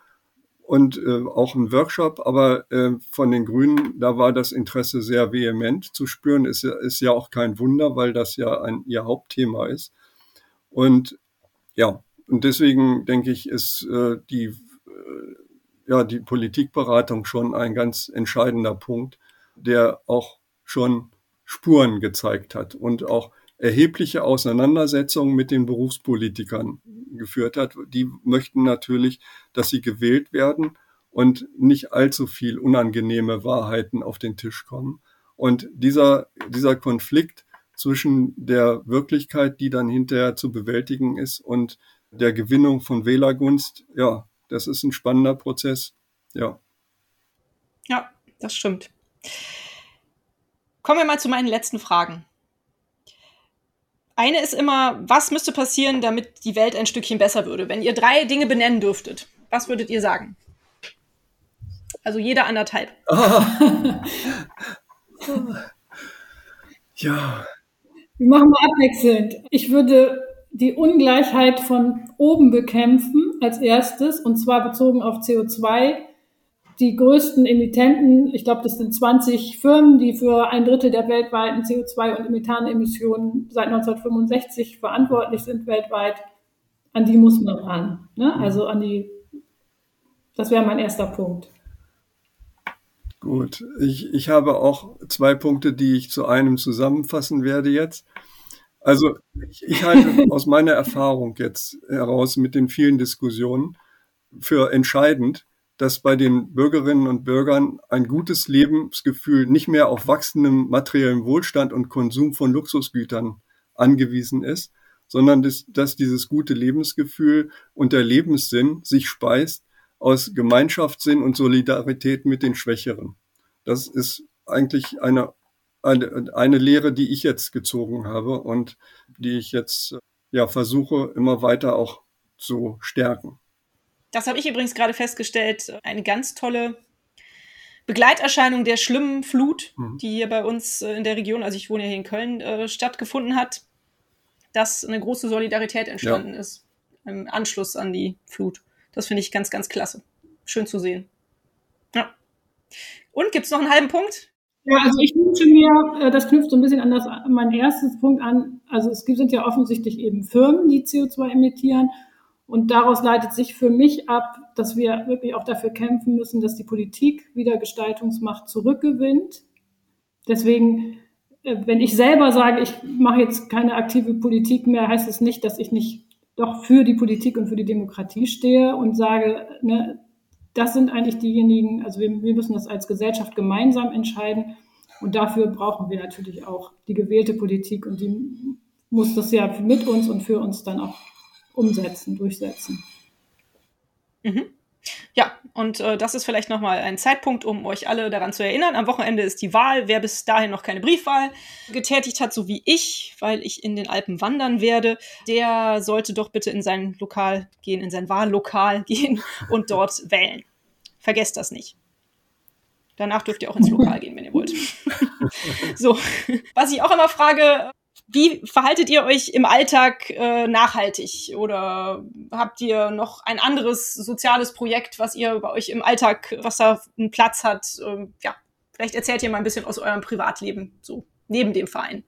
und äh, auch ein Workshop, aber äh, von den Grünen, da war das Interesse sehr vehement zu spüren. Ist, ist ja auch kein Wunder, weil das ja ein, ihr Hauptthema ist. Und ja, und deswegen denke ich, ist äh, die, äh, ja, die Politikberatung schon ein ganz entscheidender Punkt, der auch schon Spuren gezeigt hat und auch erhebliche Auseinandersetzungen mit den Berufspolitikern geführt hat. Die möchten natürlich, dass sie gewählt werden und nicht allzu viel unangenehme Wahrheiten auf den Tisch kommen. Und dieser, dieser Konflikt zwischen der Wirklichkeit, die dann hinterher zu bewältigen ist, und der Gewinnung von Wählergunst, ja, das ist ein spannender Prozess. Ja. Ja, das stimmt. Kommen wir mal zu meinen letzten Fragen. Eine ist immer, was müsste passieren, damit die Welt ein Stückchen besser würde? Wenn ihr drei Dinge benennen dürftet, was würdet ihr sagen? Also jeder anderthalb. Ja. Wir machen mal abwechselnd. Ich würde die Ungleichheit von oben bekämpfen als erstes, und zwar bezogen auf CO2. Die größten Emittenten, ich glaube, das sind 20 Firmen, die für ein Drittel der weltweiten CO2- und Methanemissionen seit 1965 verantwortlich sind weltweit, an die muss man ran. Ne? Also an die, das wäre mein erster Punkt. Gut, ich, ich habe auch zwei Punkte, die ich zu einem zusammenfassen werde jetzt. Also ich, ich halte aus meiner Erfahrung jetzt heraus mit den vielen Diskussionen für entscheidend, dass bei den Bürgerinnen und Bürgern ein gutes Lebensgefühl nicht mehr auf wachsendem materiellen Wohlstand und Konsum von Luxusgütern angewiesen ist, sondern dass, dass dieses gute Lebensgefühl und der Lebenssinn sich speist aus Gemeinschaftssinn und Solidarität mit den Schwächeren. Das ist eigentlich eine eine, eine Lehre, die ich jetzt gezogen habe und die ich jetzt ja versuche immer weiter auch zu stärken. Das habe ich übrigens gerade festgestellt. Eine ganz tolle Begleiterscheinung der schlimmen Flut, mhm. die hier bei uns äh, in der Region, also ich wohne ja hier in Köln, äh, stattgefunden hat, dass eine große Solidarität entstanden ja. ist im Anschluss an die Flut. Das finde ich ganz, ganz klasse. Schön zu sehen. Ja. Und gibt es noch einen halben Punkt? Ja, also ich wünsche mir, äh, das knüpft so ein bisschen an das, mein erstes Punkt an. Also es sind ja offensichtlich eben Firmen, die CO2 emittieren. Und daraus leitet sich für mich ab, dass wir wirklich auch dafür kämpfen müssen, dass die Politik wieder Gestaltungsmacht zurückgewinnt. Deswegen, äh, wenn ich selber sage, ich mache jetzt keine aktive Politik mehr, heißt es nicht, dass ich nicht doch für die Politik und für die Demokratie stehe und sage, ne, das sind eigentlich diejenigen, also wir, wir müssen das als Gesellschaft gemeinsam entscheiden. Und dafür brauchen wir natürlich auch die gewählte Politik und die muss das ja mit uns und für uns dann auch umsetzen, durchsetzen. Mhm. Ja, und äh, das ist vielleicht nochmal ein Zeitpunkt, um euch alle daran zu erinnern. Am Wochenende ist die Wahl. Wer bis dahin noch keine Briefwahl getätigt hat, so wie ich, weil ich in den Alpen wandern werde, der sollte doch bitte in sein Lokal gehen, in sein Wahllokal gehen und dort wählen. Vergesst das nicht. Danach dürft ihr auch ins Lokal gehen, wenn ihr wollt. so, was ich auch immer frage, wie verhaltet ihr euch im Alltag äh, nachhaltig? Oder habt ihr noch ein anderes soziales Projekt, was ihr bei euch im Alltag, was da einen Platz hat? Ähm, ja, vielleicht erzählt ihr mal ein bisschen aus eurem Privatleben, so neben dem Verein.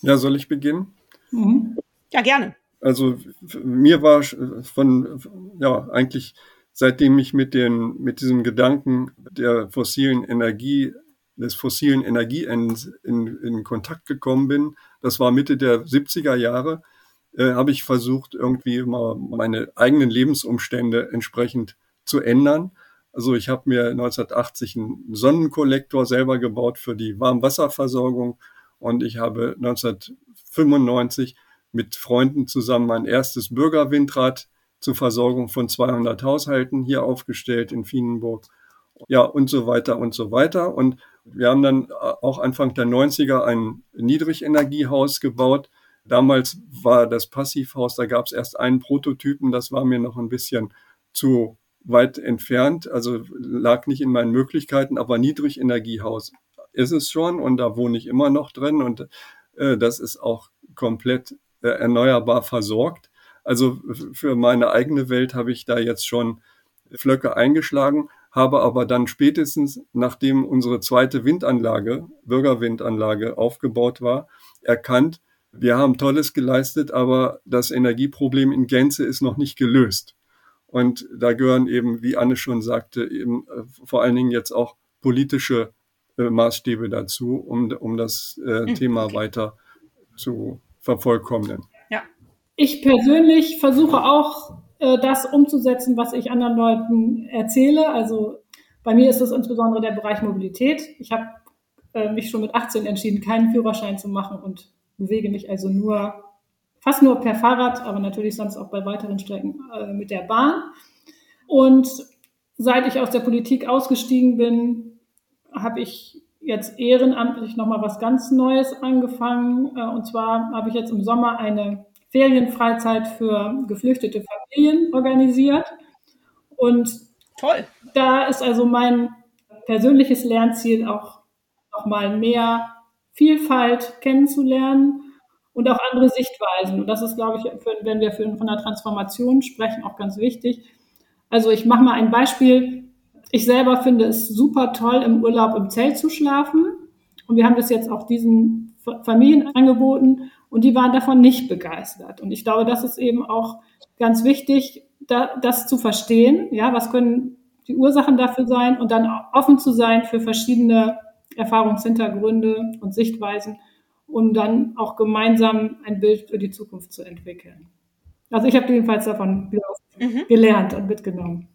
Ja, soll ich beginnen? Mhm. Ja, gerne. Also mir war von, ja, eigentlich seitdem ich mit den, mit diesem Gedanken der fossilen Energie des fossilen Energieends in, in Kontakt gekommen bin, das war Mitte der 70er Jahre, äh, habe ich versucht, irgendwie mal meine eigenen Lebensumstände entsprechend zu ändern. Also ich habe mir 1980 einen Sonnenkollektor selber gebaut für die Warmwasserversorgung und ich habe 1995 mit Freunden zusammen mein erstes Bürgerwindrad zur Versorgung von 200 Haushalten hier aufgestellt in Fienenburg. Ja, und so weiter und so weiter. Und wir haben dann äh, auch Anfang der 90er ein Niedrigenergiehaus gebaut. Damals war das Passivhaus, da gab es erst einen Prototypen, das war mir noch ein bisschen zu weit entfernt, also lag nicht in meinen Möglichkeiten, aber Niedrigenergiehaus ist es schon und da wohne ich immer noch drin und äh, das ist auch komplett äh, erneuerbar versorgt. Also für meine eigene Welt habe ich da jetzt schon Flöcke eingeschlagen habe aber dann spätestens, nachdem unsere zweite Windanlage, Bürgerwindanlage aufgebaut war, erkannt, wir haben Tolles geleistet, aber das Energieproblem in Gänze ist noch nicht gelöst. Und da gehören eben, wie Anne schon sagte, eben äh, vor allen Dingen jetzt auch politische äh, Maßstäbe dazu, um, um das äh, mhm. Thema weiter zu vervollkommnen. Ja. Ich persönlich versuche auch äh, das umzusetzen, was ich anderen Leuten erzähle. Also bei mir ist es insbesondere der Bereich Mobilität. Ich habe äh, mich schon mit 18 entschieden, keinen Führerschein zu machen und bewege mich also nur, fast nur per Fahrrad, aber natürlich sonst auch bei weiteren Strecken äh, mit der Bahn. Und seit ich aus der Politik ausgestiegen bin, habe ich jetzt ehrenamtlich nochmal was ganz Neues angefangen. Äh, und zwar habe ich jetzt im Sommer eine Ferienfreizeit für geflüchtete Familien organisiert. Und Toll. da ist also mein persönliches Lernziel auch noch mal mehr Vielfalt kennenzulernen und auch andere Sichtweisen. Und das ist, glaube ich, für, wenn wir für, von der Transformation sprechen, auch ganz wichtig. Also ich mache mal ein Beispiel. Ich selber finde es super toll, im Urlaub im Zelt zu schlafen. Und wir haben das jetzt auch diesen Familien angeboten und die waren davon nicht begeistert. Und ich glaube, das ist eben auch ganz wichtig, da, das zu verstehen. Ja, was können die Ursachen dafür sein und dann offen zu sein für verschiedene Erfahrungshintergründe und Sichtweisen, um dann auch gemeinsam ein Bild für die Zukunft zu entwickeln. Also ich habe jedenfalls davon mhm. gelernt und mitgenommen.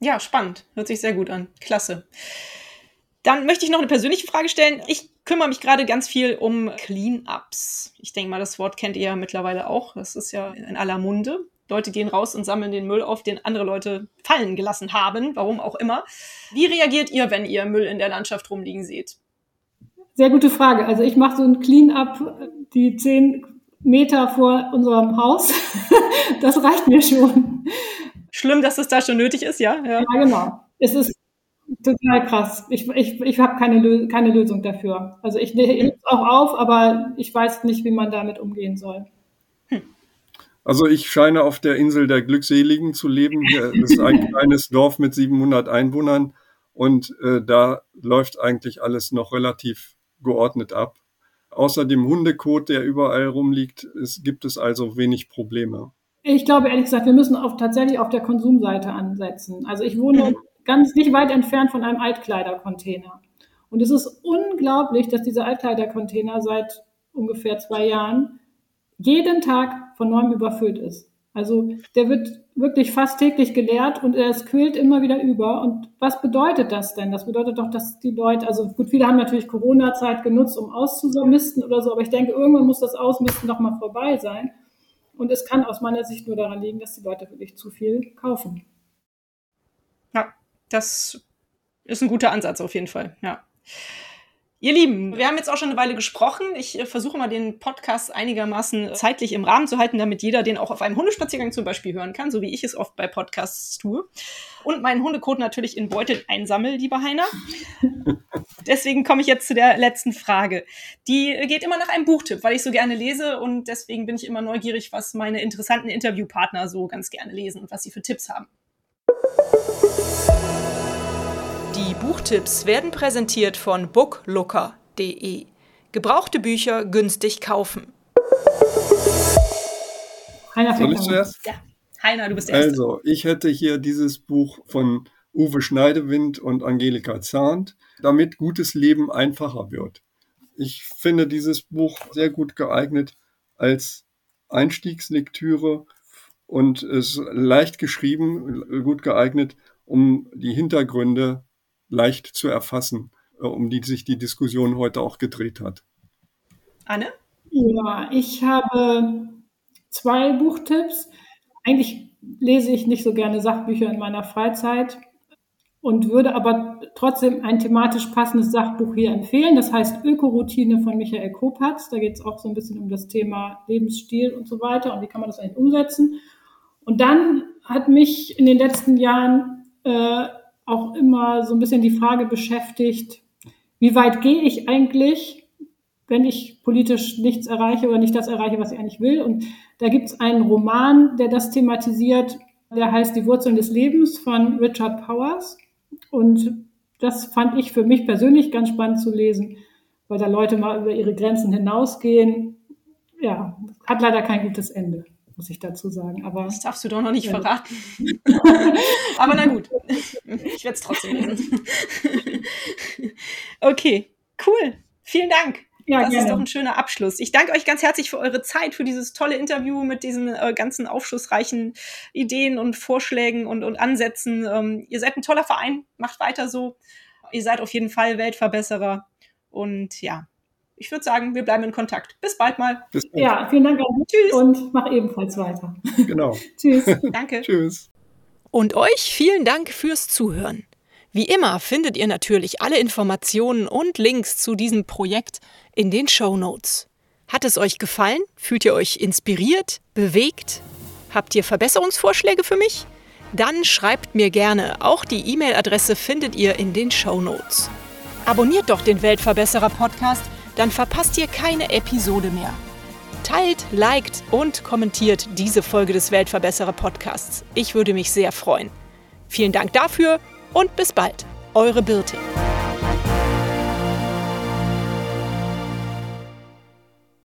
Ja, spannend. Hört sich sehr gut an. Klasse. Dann möchte ich noch eine persönliche Frage stellen. Ich kümmere mich gerade ganz viel um Clean-ups. Ich denke mal, das Wort kennt ihr ja mittlerweile auch. Das ist ja in aller Munde. Leute gehen raus und sammeln den Müll auf, den andere Leute fallen gelassen haben, warum auch immer. Wie reagiert ihr, wenn ihr Müll in der Landschaft rumliegen seht? Sehr gute Frage. Also ich mache so ein Clean-up, die zehn Meter vor unserem Haus. das reicht mir schon. Schlimm, dass es da schon nötig ist, ja? Ja, ja genau. Es ist total krass. Ich, ich, ich habe keine, keine Lösung dafür. Also ich nehme es auch auf, aber ich weiß nicht, wie man damit umgehen soll. Also ich scheine auf der Insel der Glückseligen zu leben. Hier ist ein kleines Dorf mit 700 Einwohnern und äh, da läuft eigentlich alles noch relativ geordnet ab. Außer dem Hundekot, der überall rumliegt, es, gibt es also wenig Probleme. Ich glaube ehrlich gesagt, wir müssen auf, tatsächlich auf der Konsumseite ansetzen. Also ich wohne mhm. Ganz nicht weit entfernt von einem Altkleidercontainer. Und es ist unglaublich, dass dieser Altkleidercontainer seit ungefähr zwei Jahren jeden Tag von neuem überfüllt ist. Also der wird wirklich fast täglich geleert und es quillt immer wieder über. Und was bedeutet das denn? Das bedeutet doch, dass die Leute, also gut, viele haben natürlich Corona-Zeit genutzt, um auszumisten oder so, aber ich denke, irgendwann muss das Ausmisten doch mal vorbei sein. Und es kann aus meiner Sicht nur daran liegen, dass die Leute wirklich zu viel kaufen. Das ist ein guter Ansatz auf jeden Fall, ja. Ihr Lieben, wir haben jetzt auch schon eine Weile gesprochen. Ich äh, versuche mal den Podcast einigermaßen zeitlich im Rahmen zu halten, damit jeder den auch auf einem Hundespaziergang zum Beispiel hören kann, so wie ich es oft bei Podcasts tue. Und meinen Hundecode natürlich in Beutel einsammel, lieber Heiner. deswegen komme ich jetzt zu der letzten Frage. Die geht immer nach einem Buchtipp, weil ich so gerne lese und deswegen bin ich immer neugierig, was meine interessanten Interviewpartner so ganz gerne lesen und was sie für Tipps haben. Die Buchtipps werden präsentiert von booklooker.de. Gebrauchte Bücher günstig kaufen. Heiner, Soll ich zuerst? Ja, Heiner, du bist der Erste. Also, ich hätte hier dieses Buch von Uwe Schneidewind und Angelika Zahnt, damit gutes Leben einfacher wird. Ich finde dieses Buch sehr gut geeignet als Einstiegslektüre und ist leicht geschrieben, gut geeignet, um die Hintergründe leicht zu erfassen, äh, um die sich die Diskussion heute auch gedreht hat. Anne? Ja, ich habe zwei Buchtipps. Eigentlich lese ich nicht so gerne Sachbücher in meiner Freizeit und würde aber trotzdem ein thematisch passendes Sachbuch hier empfehlen. Das heißt Ökoroutine von Michael Kopatz. Da geht es auch so ein bisschen um das Thema Lebensstil und so weiter und wie kann man das eigentlich umsetzen. Und dann hat mich in den letzten Jahren äh, auch immer so ein bisschen die Frage beschäftigt, wie weit gehe ich eigentlich, wenn ich politisch nichts erreiche oder nicht das erreiche, was ich eigentlich will. Und da gibt es einen Roman, der das thematisiert, der heißt Die Wurzeln des Lebens von Richard Powers. Und das fand ich für mich persönlich ganz spannend zu lesen, weil da Leute mal über ihre Grenzen hinausgehen. Ja, hat leider kein gutes Ende muss ich dazu sagen. Aber das darfst du doch noch nicht ja. verraten. Aber na gut, ich werde es trotzdem lesen. okay, cool. Vielen Dank. Ja, das gerne. ist doch ein schöner Abschluss. Ich danke euch ganz herzlich für eure Zeit, für dieses tolle Interview mit diesen äh, ganzen aufschlussreichen Ideen und Vorschlägen und, und Ansätzen. Ähm, ihr seid ein toller Verein, macht weiter so. Ihr seid auf jeden Fall Weltverbesserer. Und ja, ich würde sagen, wir bleiben in Kontakt. Bis bald mal. Bis bald. Ja, vielen Dank an Tschüss. und mach ebenfalls weiter. Genau. Tschüss. Danke. Tschüss. Und euch vielen Dank fürs Zuhören. Wie immer findet ihr natürlich alle Informationen und Links zu diesem Projekt in den Show Notes. Hat es euch gefallen? Fühlt ihr euch inspiriert, bewegt? Habt ihr Verbesserungsvorschläge für mich? Dann schreibt mir gerne. Auch die E-Mail-Adresse findet ihr in den Show Notes. Abonniert doch den Weltverbesserer Podcast, dann verpasst ihr keine Episode mehr. Teilt, liked und kommentiert diese Folge des Weltverbesserer Podcasts. Ich würde mich sehr freuen. Vielen Dank dafür und bis bald. Eure Birte.